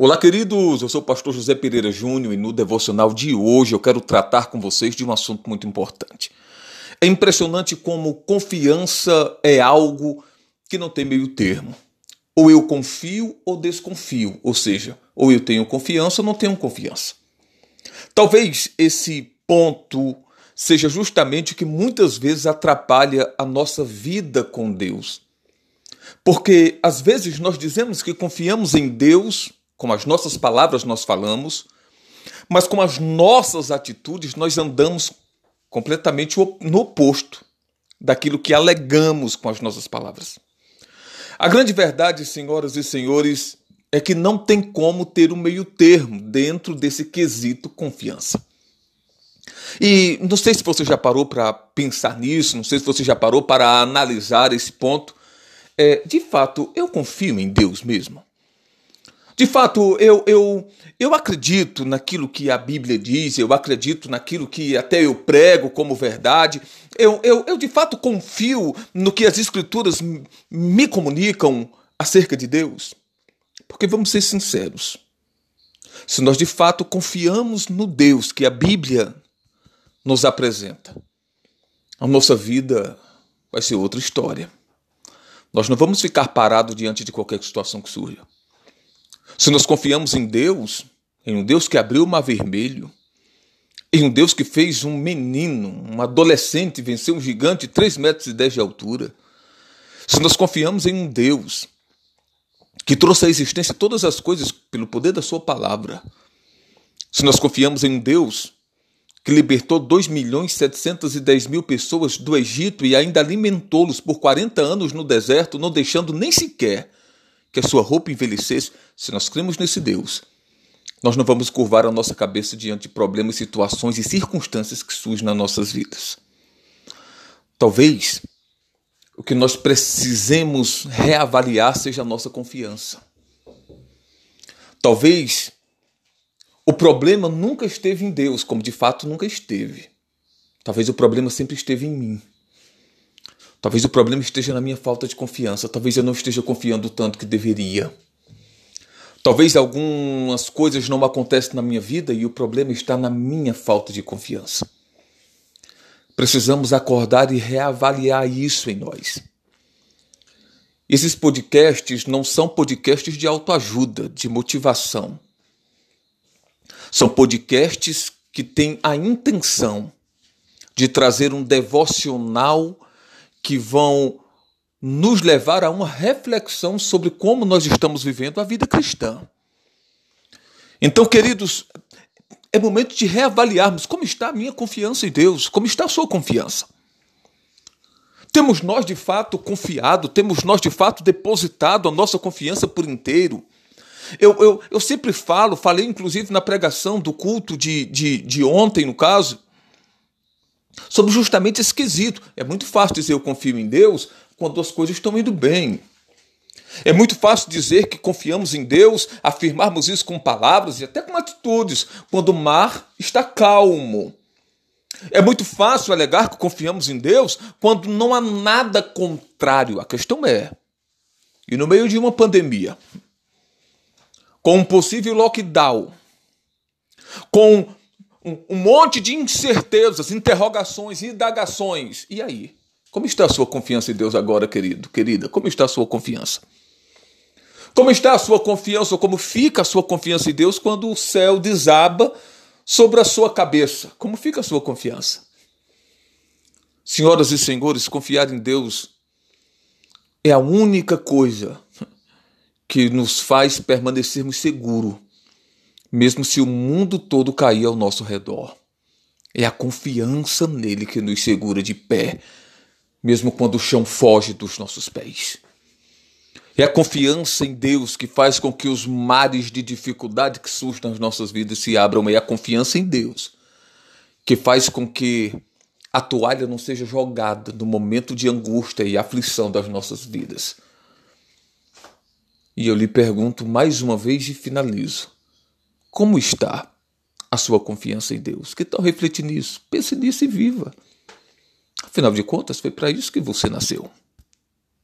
Olá, queridos. Eu sou o pastor José Pereira Júnior e no devocional de hoje eu quero tratar com vocês de um assunto muito importante. É impressionante como confiança é algo que não tem meio termo. Ou eu confio ou desconfio, ou seja, ou eu tenho confiança ou não tenho confiança. Talvez esse ponto seja justamente o que muitas vezes atrapalha a nossa vida com Deus. Porque às vezes nós dizemos que confiamos em Deus com as nossas palavras nós falamos, mas com as nossas atitudes nós andamos completamente no oposto daquilo que alegamos com as nossas palavras. A grande verdade, senhoras e senhores, é que não tem como ter um meio termo dentro desse quesito confiança. E não sei se você já parou para pensar nisso, não sei se você já parou para analisar esse ponto. É, de fato, eu confio em Deus mesmo. De fato, eu, eu, eu acredito naquilo que a Bíblia diz, eu acredito naquilo que até eu prego como verdade. Eu, eu, eu de fato confio no que as Escrituras me comunicam acerca de Deus. Porque vamos ser sinceros. Se nós de fato confiamos no Deus que a Bíblia nos apresenta, a nossa vida vai ser outra história. Nós não vamos ficar parados diante de qualquer situação que surja. Se nós confiamos em Deus, em um Deus que abriu o mar vermelho, em um Deus que fez um menino, um adolescente vencer um gigante de 3 metros e 10 de altura, se nós confiamos em um Deus que trouxe à existência todas as coisas pelo poder da sua palavra, se nós confiamos em um Deus que libertou 2 milhões 710 mil pessoas do Egito e ainda alimentou-los por 40 anos no deserto, não deixando nem sequer que a sua roupa envelhecesse, se nós cremos nesse Deus, nós não vamos curvar a nossa cabeça diante de problemas, situações e circunstâncias que surgem nas nossas vidas. Talvez o que nós precisemos reavaliar seja a nossa confiança. Talvez o problema nunca esteve em Deus, como de fato nunca esteve. Talvez o problema sempre esteve em mim. Talvez o problema esteja na minha falta de confiança. Talvez eu não esteja confiando tanto que deveria. Talvez algumas coisas não acontecem na minha vida e o problema está na minha falta de confiança. Precisamos acordar e reavaliar isso em nós. Esses podcasts não são podcasts de autoajuda, de motivação. São podcasts que têm a intenção de trazer um devocional que vão nos levar a uma reflexão sobre como nós estamos vivendo a vida cristã. Então, queridos, é momento de reavaliarmos como está a minha confiança em Deus, como está a sua confiança. Temos nós de fato confiado, temos nós de fato depositado a nossa confiança por inteiro. Eu, eu, eu sempre falo, falei inclusive na pregação do culto de, de, de ontem, no caso, sobre justamente esse quesito. É muito fácil dizer eu confio em Deus quando as coisas estão indo bem. É muito fácil dizer que confiamos em Deus, afirmarmos isso com palavras e até com atitudes, quando o mar está calmo. É muito fácil alegar que confiamos em Deus quando não há nada contrário. A questão é: e no meio de uma pandemia, com um possível lockdown, com um, um monte de incertezas, interrogações, indagações. E aí? Como está a sua confiança em Deus agora, querido, querida? Como está a sua confiança? Como está a sua confiança, ou como fica a sua confiança em Deus quando o céu desaba sobre a sua cabeça? Como fica a sua confiança? Senhoras e senhores, confiar em Deus é a única coisa que nos faz permanecermos seguros mesmo se o mundo todo cair ao nosso redor. É a confiança nele que nos segura de pé, mesmo quando o chão foge dos nossos pés. É a confiança em Deus que faz com que os mares de dificuldade que surgem nas nossas vidas se abram. É a confiança em Deus que faz com que a toalha não seja jogada no momento de angústia e aflição das nossas vidas. E eu lhe pergunto mais uma vez e finalizo: como está a sua confiança em Deus? Que tal refletir nisso? Pense nisso e viva. Afinal de contas, foi para isso que você nasceu.